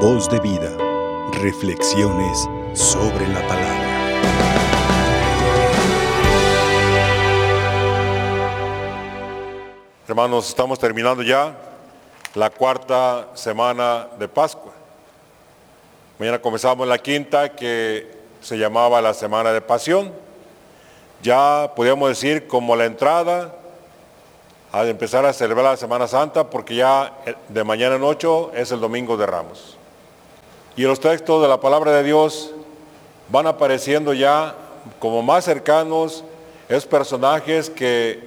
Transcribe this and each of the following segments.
Voz de vida. Reflexiones sobre la palabra. Hermanos, estamos terminando ya la cuarta semana de Pascua. Mañana comenzamos la quinta que se llamaba la Semana de Pasión. Ya podríamos decir como la entrada a empezar a celebrar la Semana Santa porque ya de mañana en ocho es el Domingo de Ramos. Y los textos de la palabra de Dios van apareciendo ya como más cercanos, esos personajes que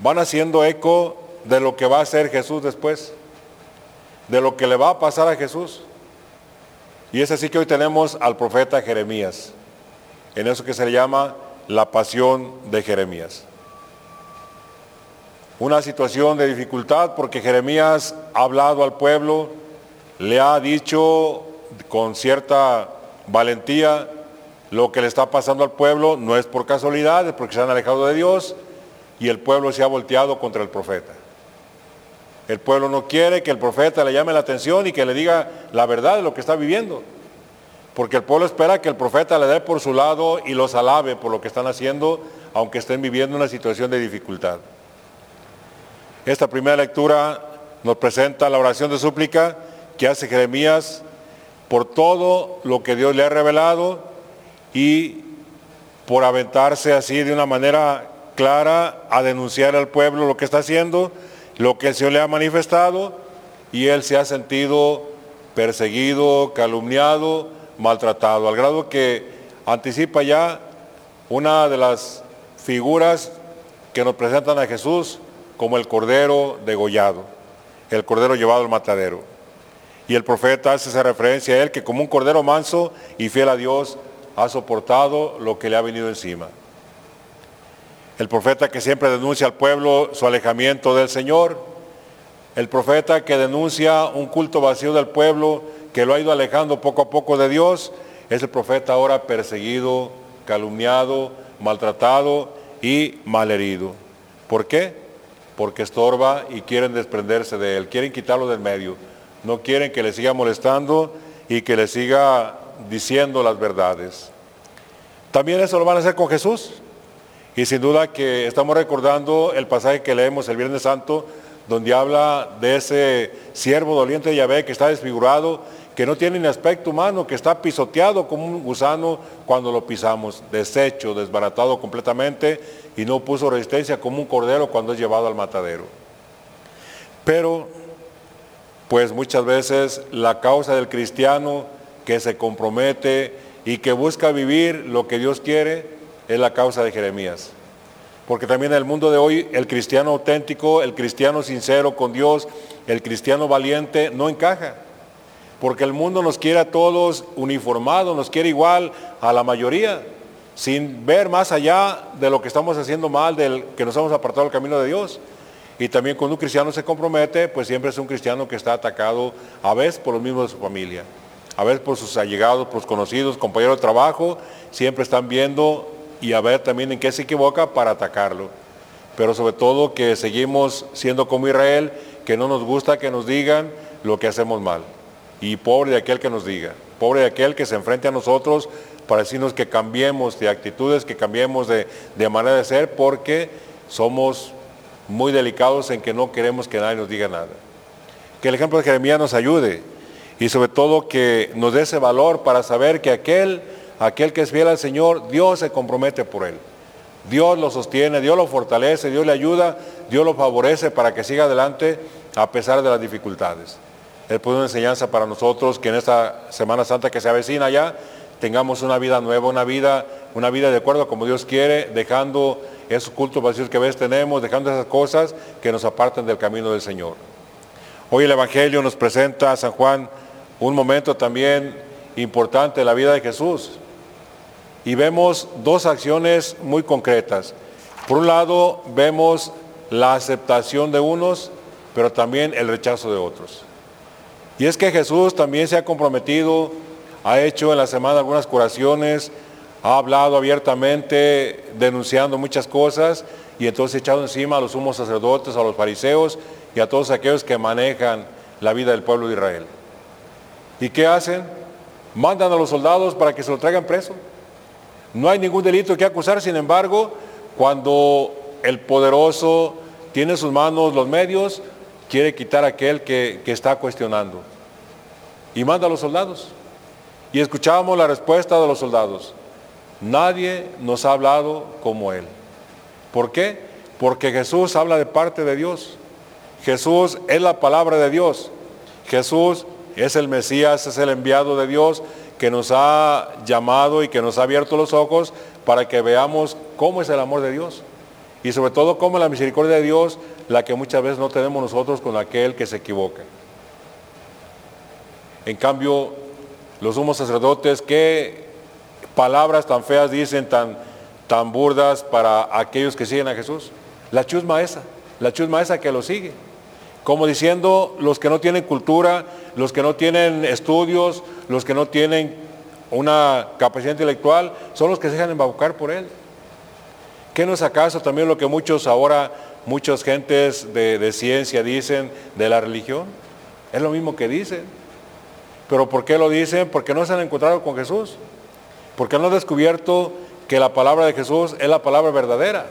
van haciendo eco de lo que va a hacer Jesús después, de lo que le va a pasar a Jesús. Y es así que hoy tenemos al profeta Jeremías, en eso que se le llama la pasión de Jeremías. Una situación de dificultad porque Jeremías ha hablado al pueblo, le ha dicho con cierta valentía lo que le está pasando al pueblo, no es por casualidad, es porque se han alejado de Dios y el pueblo se ha volteado contra el profeta. El pueblo no quiere que el profeta le llame la atención y que le diga la verdad de lo que está viviendo. Porque el pueblo espera que el profeta le dé por su lado y los alabe por lo que están haciendo, aunque estén viviendo una situación de dificultad. Esta primera lectura nos presenta la oración de súplica que hace Jeremías por todo lo que Dios le ha revelado y por aventarse así de una manera clara a denunciar al pueblo lo que está haciendo lo que el Señor le ha manifestado y él se ha sentido perseguido, calumniado, maltratado, al grado que anticipa ya una de las figuras que nos presentan a Jesús como el cordero degollado, el cordero llevado al matadero. Y el profeta hace esa referencia a él que como un cordero manso y fiel a Dios ha soportado lo que le ha venido encima el profeta que siempre denuncia al pueblo su alejamiento del Señor, el profeta que denuncia un culto vacío del pueblo que lo ha ido alejando poco a poco de Dios, es el profeta ahora perseguido, calumniado, maltratado y malherido. ¿Por qué? Porque estorba y quieren desprenderse de él, quieren quitarlo del medio, no quieren que le siga molestando y que le siga diciendo las verdades. También eso lo van a hacer con Jesús. Y sin duda que estamos recordando el pasaje que leemos el Viernes Santo, donde habla de ese siervo doliente de Yahvé que está desfigurado, que no tiene ni aspecto humano, que está pisoteado como un gusano cuando lo pisamos, deshecho, desbaratado completamente y no puso resistencia como un cordero cuando es llevado al matadero. Pero, pues muchas veces la causa del cristiano que se compromete y que busca vivir lo que Dios quiere, es la causa de Jeremías. Porque también en el mundo de hoy el cristiano auténtico, el cristiano sincero con Dios, el cristiano valiente no encaja. Porque el mundo nos quiere a todos uniformados, nos quiere igual a la mayoría, sin ver más allá de lo que estamos haciendo mal, del que nos hemos apartado del camino de Dios. Y también cuando un cristiano se compromete, pues siempre es un cristiano que está atacado a veces por los mismos de su familia, a veces por sus allegados, por sus conocidos, compañeros de trabajo, siempre están viendo y a ver también en qué se equivoca para atacarlo. Pero sobre todo que seguimos siendo como Israel, que no nos gusta que nos digan lo que hacemos mal. Y pobre de aquel que nos diga, pobre de aquel que se enfrente a nosotros para decirnos que cambiemos de actitudes, que cambiemos de, de manera de ser, porque somos muy delicados en que no queremos que nadie nos diga nada. Que el ejemplo de Jeremías nos ayude y sobre todo que nos dé ese valor para saber que aquel Aquel que es fiel al Señor, Dios se compromete por él. Dios lo sostiene, Dios lo fortalece, Dios le ayuda, Dios lo favorece para que siga adelante a pesar de las dificultades. Es pues una enseñanza para nosotros que en esta Semana Santa que se avecina ya tengamos una vida nueva, una vida, una vida de acuerdo a como Dios quiere, dejando esos cultos vacíos que a veces tenemos, dejando esas cosas que nos aparten del camino del Señor. Hoy el Evangelio nos presenta a San Juan un momento también importante en la vida de Jesús y vemos dos acciones muy concretas. Por un lado, vemos la aceptación de unos, pero también el rechazo de otros. Y es que Jesús también se ha comprometido, ha hecho en la semana algunas curaciones, ha hablado abiertamente, denunciando muchas cosas, y entonces ha echado encima a los sumos sacerdotes, a los fariseos y a todos aquellos que manejan la vida del pueblo de Israel. ¿Y qué hacen? Mandan a los soldados para que se lo traigan preso. No hay ningún delito que acusar, sin embargo, cuando el poderoso tiene en sus manos los medios, quiere quitar a aquel que, que está cuestionando. Y manda a los soldados. Y escuchábamos la respuesta de los soldados. Nadie nos ha hablado como Él. ¿Por qué? Porque Jesús habla de parte de Dios. Jesús es la palabra de Dios. Jesús es el Mesías, es el enviado de Dios que nos ha llamado y que nos ha abierto los ojos para que veamos cómo es el amor de Dios. Y sobre todo cómo la misericordia de Dios, la que muchas veces no tenemos nosotros con aquel que se equivoca. En cambio, los sumos sacerdotes, qué palabras tan feas dicen, tan, tan burdas para aquellos que siguen a Jesús. La chusma esa, la chusma esa que lo sigue. Como diciendo, los que no tienen cultura, los que no tienen estudios, los que no tienen una capacidad intelectual, son los que se dejan embaucar por él. ¿Qué no es acaso también lo que muchos ahora, muchas gentes de, de ciencia dicen de la religión? Es lo mismo que dicen. ¿Pero por qué lo dicen? Porque no se han encontrado con Jesús. Porque no han descubierto que la palabra de Jesús es la palabra verdadera.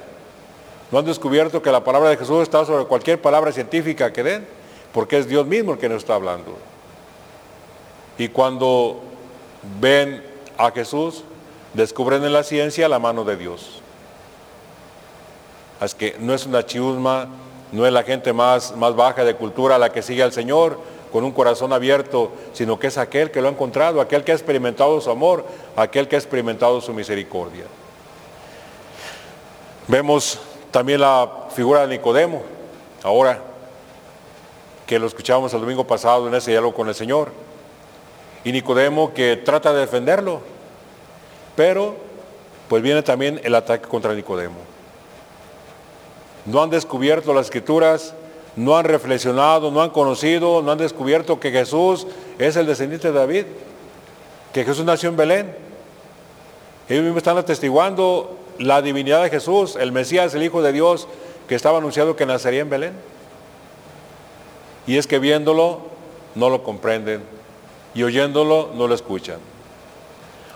No han descubierto que la palabra de Jesús está sobre cualquier palabra científica que den, porque es Dios mismo el que nos está hablando. Y cuando ven a Jesús, descubren en la ciencia la mano de Dios. Es que no es una chiusma, no es la gente más, más baja de cultura la que sigue al Señor con un corazón abierto, sino que es aquel que lo ha encontrado, aquel que ha experimentado su amor, aquel que ha experimentado su misericordia. Vemos también la figura de Nicodemo, ahora que lo escuchábamos el domingo pasado en ese diálogo con el Señor. Y Nicodemo que trata de defenderlo, pero pues viene también el ataque contra Nicodemo. No han descubierto las escrituras, no han reflexionado, no han conocido, no han descubierto que Jesús es el descendiente de David, que Jesús nació en Belén. Ellos mismos están atestiguando la divinidad de Jesús, el Mesías, el Hijo de Dios, que estaba anunciado que nacería en Belén. Y es que viéndolo no lo comprenden y oyéndolo no lo escuchan.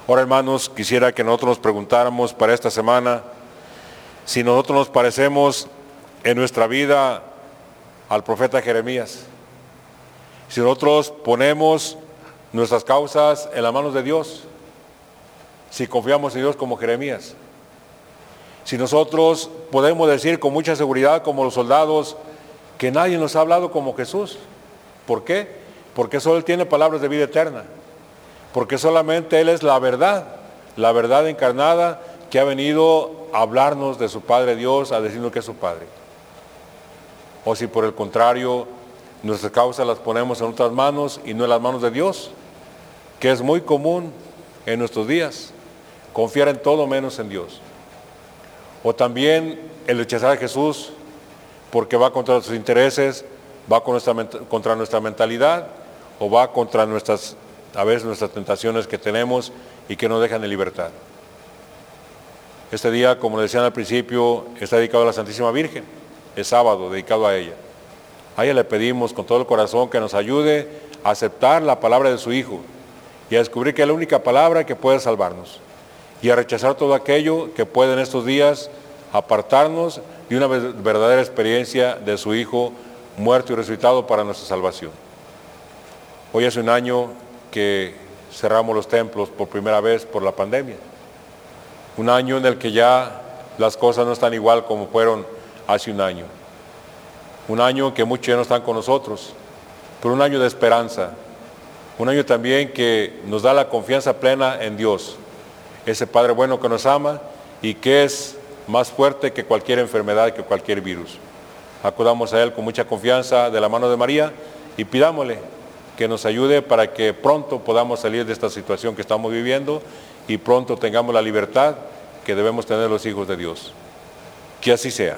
Ahora hermanos, quisiera que nosotros nos preguntáramos para esta semana si nosotros nos parecemos en nuestra vida al profeta Jeremías. Si nosotros ponemos nuestras causas en las manos de Dios, si confiamos en Dios como Jeremías, si nosotros podemos decir con mucha seguridad como los soldados que nadie nos ha hablado como Jesús. ¿Por qué? Porque solo Él tiene palabras de vida eterna. Porque solamente Él es la verdad, la verdad encarnada que ha venido a hablarnos de su Padre Dios, a decirnos que es su Padre. O si por el contrario nuestras causas las ponemos en otras manos y no en las manos de Dios, que es muy común en nuestros días, confiar en todo menos en Dios. O también el rechazar a Jesús porque va contra nuestros intereses, va contra nuestra mentalidad o va contra nuestras, a veces nuestras tentaciones que tenemos y que nos dejan en libertad. Este día, como decían al principio, está dedicado a la Santísima Virgen. Es sábado, dedicado a ella. A ella le pedimos con todo el corazón que nos ayude a aceptar la palabra de su Hijo y a descubrir que es la única palabra que puede salvarnos y a rechazar todo aquello que puede en estos días apartarnos de una verdadera experiencia de su Hijo muerto y resucitado para nuestra salvación. Hoy hace un año que cerramos los templos por primera vez por la pandemia. Un año en el que ya las cosas no están igual como fueron hace un año. Un año que muchos ya no están con nosotros, pero un año de esperanza. Un año también que nos da la confianza plena en Dios ese Padre bueno que nos ama y que es más fuerte que cualquier enfermedad, que cualquier virus. Acudamos a Él con mucha confianza de la mano de María y pidámosle que nos ayude para que pronto podamos salir de esta situación que estamos viviendo y pronto tengamos la libertad que debemos tener los hijos de Dios. Que así sea.